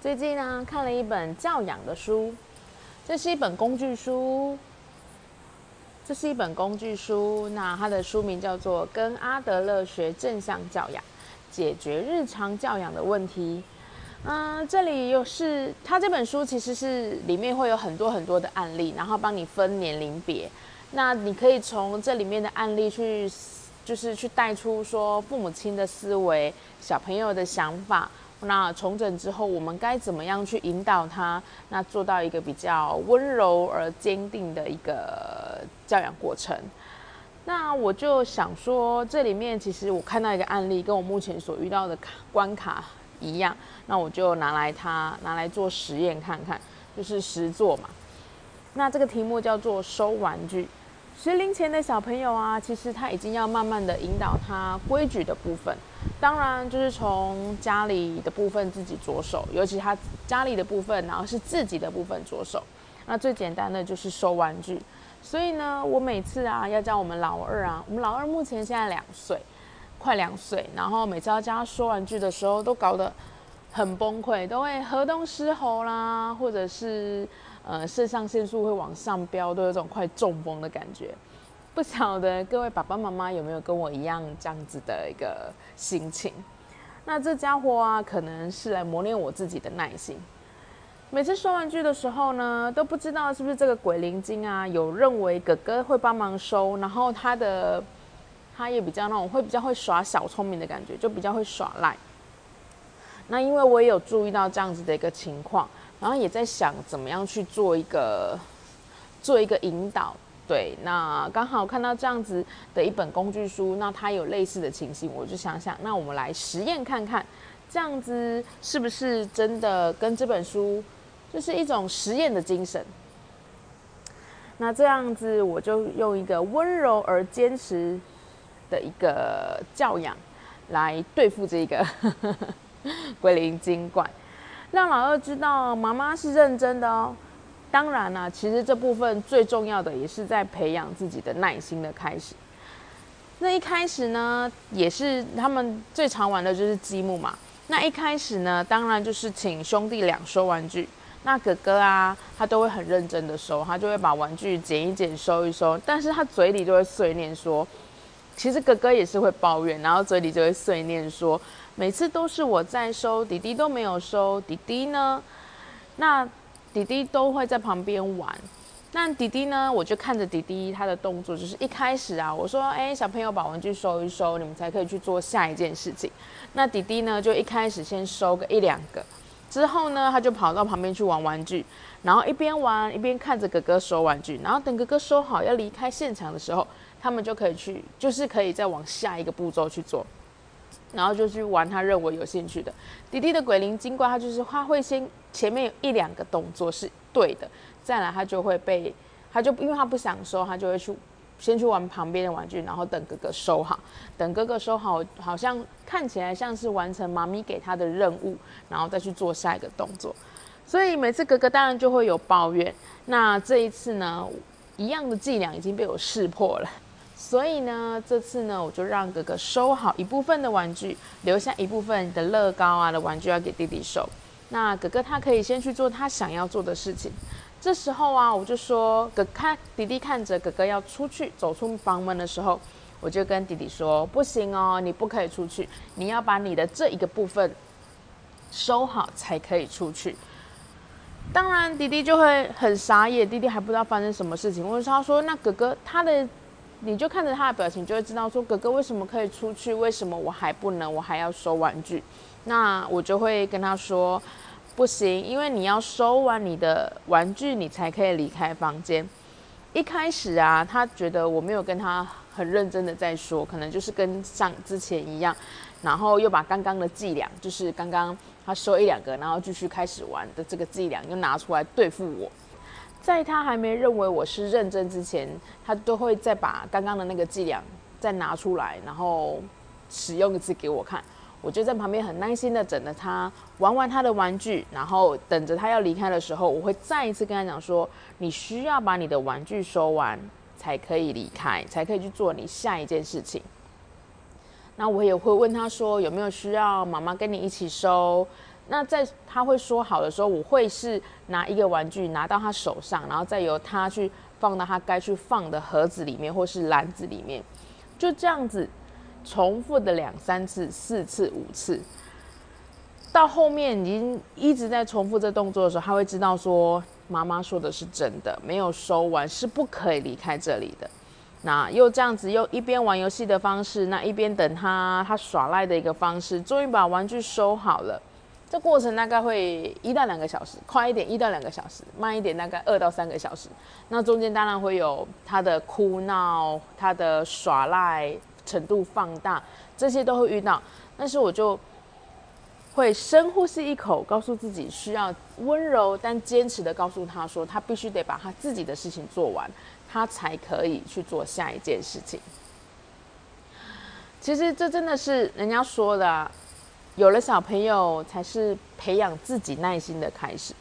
最近呢看了一本教养的书，这是一本工具书。这是一本工具书，那它的书名叫做《跟阿德勒学正向教养，解决日常教养的问题》。嗯，这里又是它这本书其实是里面会有很多很多的案例，然后帮你分年龄别。那你可以从这里面的案例去，就是去带出说父母亲的思维、小朋友的想法。那重整之后，我们该怎么样去引导他？那做到一个比较温柔而坚定的一个教养过程。那我就想说，这里面其实我看到一个案例，跟我目前所遇到的卡关卡一样。那我就拿来它拿来做实验看看，就是实做嘛。那这个题目叫做收玩具。学龄前的小朋友啊，其实他已经要慢慢的引导他规矩的部分。当然，就是从家里的部分自己着手，尤其他家里的部分，然后是自己的部分着手。那最简单的就是收玩具。所以呢，我每次啊要教我们老二啊，我们老二目前现在两岁，快两岁，然后每次要教他收玩具的时候，都搞得很崩溃，都会河东狮吼啦，或者是呃肾上腺素会往上飙，都有种快中风的感觉。不晓得各位爸爸妈妈有没有跟我一样这样子的一个心情？那这家伙啊，可能是来磨练我自己的耐心。每次收玩具的时候呢，都不知道是不是这个鬼灵精啊，有认为哥哥会帮忙收，然后他的他也比较那种会比较会耍小聪明的感觉，就比较会耍赖。那因为我也有注意到这样子的一个情况，然后也在想怎么样去做一个做一个引导。对，那刚好看到这样子的一本工具书，那它有类似的情形，我就想想，那我们来实验看看，这样子是不是真的跟这本书就是一种实验的精神？那这样子，我就用一个温柔而坚持的一个教养来对付这个 鬼灵精怪，让老二知道妈妈是认真的哦。当然啦，其实这部分最重要的也是在培养自己的耐心的开始。那一开始呢，也是他们最常玩的就是积木嘛。那一开始呢，当然就是请兄弟俩收玩具。那哥哥啊，他都会很认真的收，他就会把玩具捡一捡，收一收。但是他嘴里就会碎念说，其实哥哥也是会抱怨，然后嘴里就会碎念说，每次都是我在收，弟弟都没有收，弟弟呢？那。弟弟都会在旁边玩，那弟弟呢？我就看着弟弟他的动作，就是一开始啊，我说：“哎，小朋友把玩具收一收，你们才可以去做下一件事情。”那弟弟呢，就一开始先收个一两个，之后呢，他就跑到旁边去玩玩具，然后一边玩一边看着哥哥收玩具，然后等哥哥收好要离开现场的时候，他们就可以去，就是可以再往下一个步骤去做。然后就去玩他认为有兴趣的。弟弟的鬼灵精怪，他就是他会先前面有一两个动作是对的，再来他就会被他就因为他不想收，他就会去先去玩旁边的玩具，然后等哥哥收好。等哥哥收好，好像看起来像是完成妈咪给他的任务，然后再去做下一个动作。所以每次哥哥当然就会有抱怨。那这一次呢，一样的伎俩已经被我识破了。所以呢，这次呢，我就让哥哥收好一部分的玩具，留下一部分的乐高啊的玩具要给弟弟收。那哥哥他可以先去做他想要做的事情。这时候啊，我就说，哥看弟弟看着哥哥要出去走出房门的时候，我就跟弟弟说，不行哦，你不可以出去，你要把你的这一个部分收好才可以出去。当然，弟弟就会很傻眼，弟弟还不知道发生什么事情。我就说，他说，那哥哥他的。你就看着他的表情，就会知道说哥哥为什么可以出去，为什么我还不能，我还要收玩具。那我就会跟他说，不行，因为你要收完你的玩具，你才可以离开房间。一开始啊，他觉得我没有跟他很认真的在说，可能就是跟上之前一样，然后又把刚刚的伎俩，就是刚刚他收一两个，然后继续开始玩的这个伎俩，又拿出来对付我。在他还没认为我是认真之前，他都会再把刚刚的那个伎俩再拿出来，然后使用一次给我看。我就在旁边很耐心的等着他玩完他的玩具，然后等着他要离开的时候，我会再一次跟他讲说：你需要把你的玩具收完，才可以离开，才可以去做你下一件事情。那我也会问他说有没有需要妈妈跟你一起收。那在他会说好的时候，我会是拿一个玩具拿到他手上，然后再由他去放到他该去放的盒子里面或是篮子里面，就这样子。重复的两三次、四次、五次，到后面已经一直在重复这动作的时候，他会知道说妈妈说的是真的，没有收完是不可以离开这里的。那又这样子又一边玩游戏的方式，那一边等他他耍赖的一个方式，终于把玩具收好了。这过程大概会一到两个小时，快一点一到两个小时，慢一点大概二到三个小时。那中间当然会有他的哭闹，他的耍赖。程度放大，这些都会遇到，但是我就会深呼吸一口，告诉自己需要温柔但坚持的告诉他说，他必须得把他自己的事情做完，他才可以去做下一件事情。其实这真的是人家说的，有了小朋友才是培养自己耐心的开始。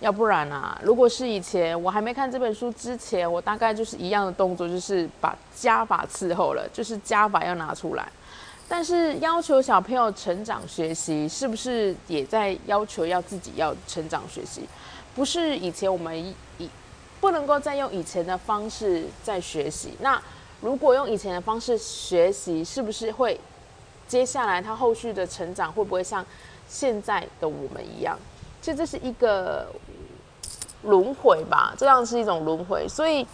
要不然啊，如果是以前我还没看这本书之前，我大概就是一样的动作，就是把加法伺候了，就是加法要拿出来。但是要求小朋友成长学习，是不是也在要求要自己要成长学习？不是以前我们以不能够再用以前的方式在学习。那如果用以前的方式学习，是不是会接下来他后续的成长会不会像现在的我们一样？其实这是一个轮回吧，这样是一种轮回。所以，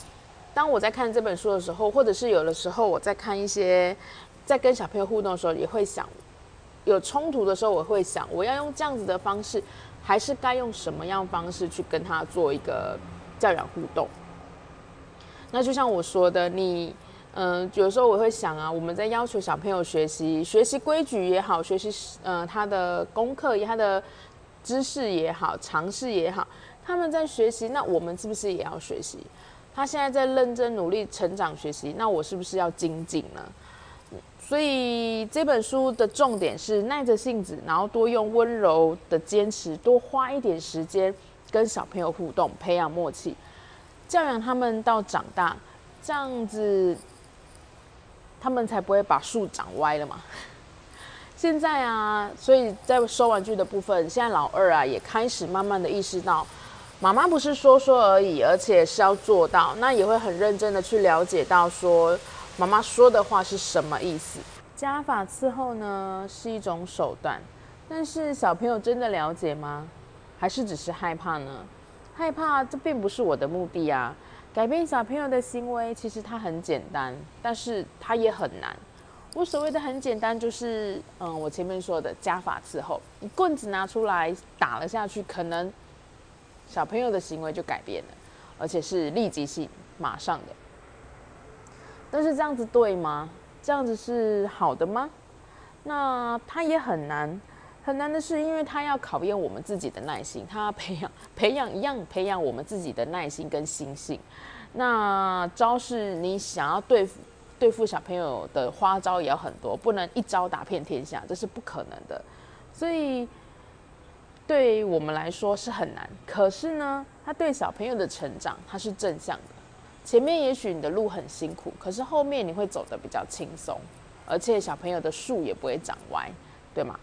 当我在看这本书的时候，或者是有的时候我在看一些，在跟小朋友互动的时候，也会想，有冲突的时候，我会想，我要用这样子的方式，还是该用什么样方式去跟他做一个教养互动？那就像我说的，你，嗯，有时候我会想啊，我们在要求小朋友学习，学习规矩也好，学习，呃，他的功课，他的。知识也好，尝试也好，他们在学习，那我们是不是也要学习？他现在在认真努力成长学习，那我是不是要精进呢？所以这本书的重点是耐着性子，然后多用温柔的坚持，多花一点时间跟小朋友互动，培养默契，教养他们到长大，这样子他们才不会把树长歪了嘛。现在啊，所以在收玩具的部分，现在老二啊也开始慢慢的意识到，妈妈不是说说而已，而且是要做到，那也会很认真的去了解到说，妈妈说的话是什么意思。加法伺候呢是一种手段，但是小朋友真的了解吗？还是只是害怕呢？害怕这并不是我的目的啊。改变小朋友的行为其实它很简单，但是它也很难。我所谓的很简单，就是嗯，我前面说的加法伺候，一棍子拿出来打了下去，可能小朋友的行为就改变了，而且是立即性、马上的。但是这样子对吗？这样子是好的吗？那它也很难，很难的是，因为他要考验我们自己的耐心，他要培养、培养一样培养我们自己的耐心跟心性。那招式你想要对付。对付小朋友的花招也要很多，不能一招打遍天下，这是不可能的。所以对我们来说是很难。可是呢，他对小朋友的成长，他是正向的。前面也许你的路很辛苦，可是后面你会走得比较轻松，而且小朋友的树也不会长歪，对吗？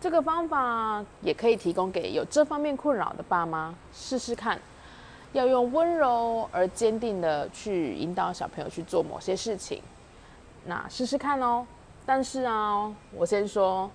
这个方法也可以提供给有这方面困扰的爸妈试试看。要用温柔而坚定的去引导小朋友去做某些事情，那试试看哦。但是啊，我先说，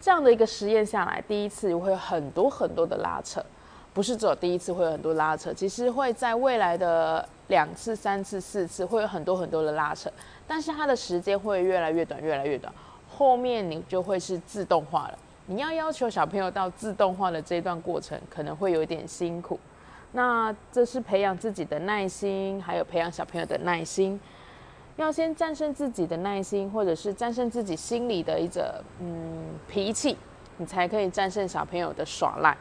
这样的一个实验下来，第一次会有很多很多的拉扯，不是只有第一次会有很多拉扯，其实会在未来的两次、三次、四次会有很多很多的拉扯，但是它的时间会越来越短，越来越短，后面你就会是自动化了。你要要求小朋友到自动化的这段过程，可能会有点辛苦。那这是培养自己的耐心，还有培养小朋友的耐心。要先战胜自己的耐心，或者是战胜自己心里的一种嗯脾气，你才可以战胜小朋友的耍赖。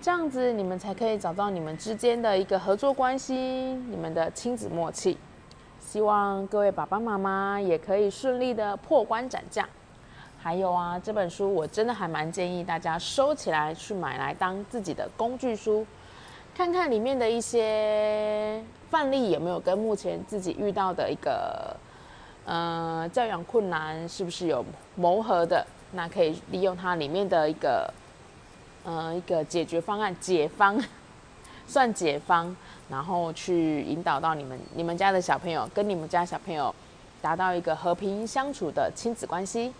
这样子，你们才可以找到你们之间的一个合作关系，你们的亲子默契。希望各位爸爸妈妈也可以顺利的破关斩将。还有啊，这本书我真的还蛮建议大家收起来，去买来当自己的工具书，看看里面的一些范例有没有跟目前自己遇到的一个呃教养困难是不是有谋合的？那可以利用它里面的一个。呃，一个解决方案，解方，算解方，然后去引导到你们、你们家的小朋友，跟你们家小朋友达到一个和平相处的亲子关系。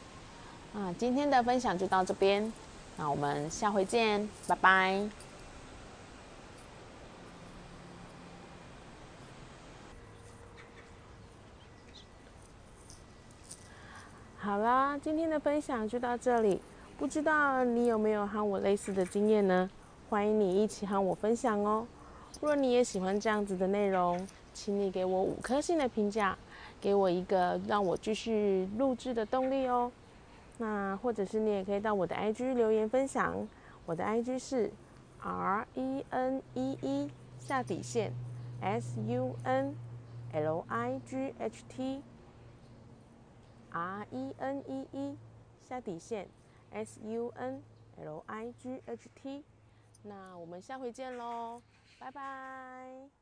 啊，今天的分享就到这边，那我们下回见，拜拜。好啦，今天的分享就到这里。不知道你有没有和我类似的经验呢？欢迎你一起和我分享哦。若你也喜欢这样子的内容，请你给我五颗星的评价，给我一个让我继续录制的动力哦。那或者是你也可以到我的 IG 留言分享，我的 IG 是 R E N E E 下底线 S U N L I G H T R E N E E 下底线。S U N L I G H T，那我们下回见喽，拜拜。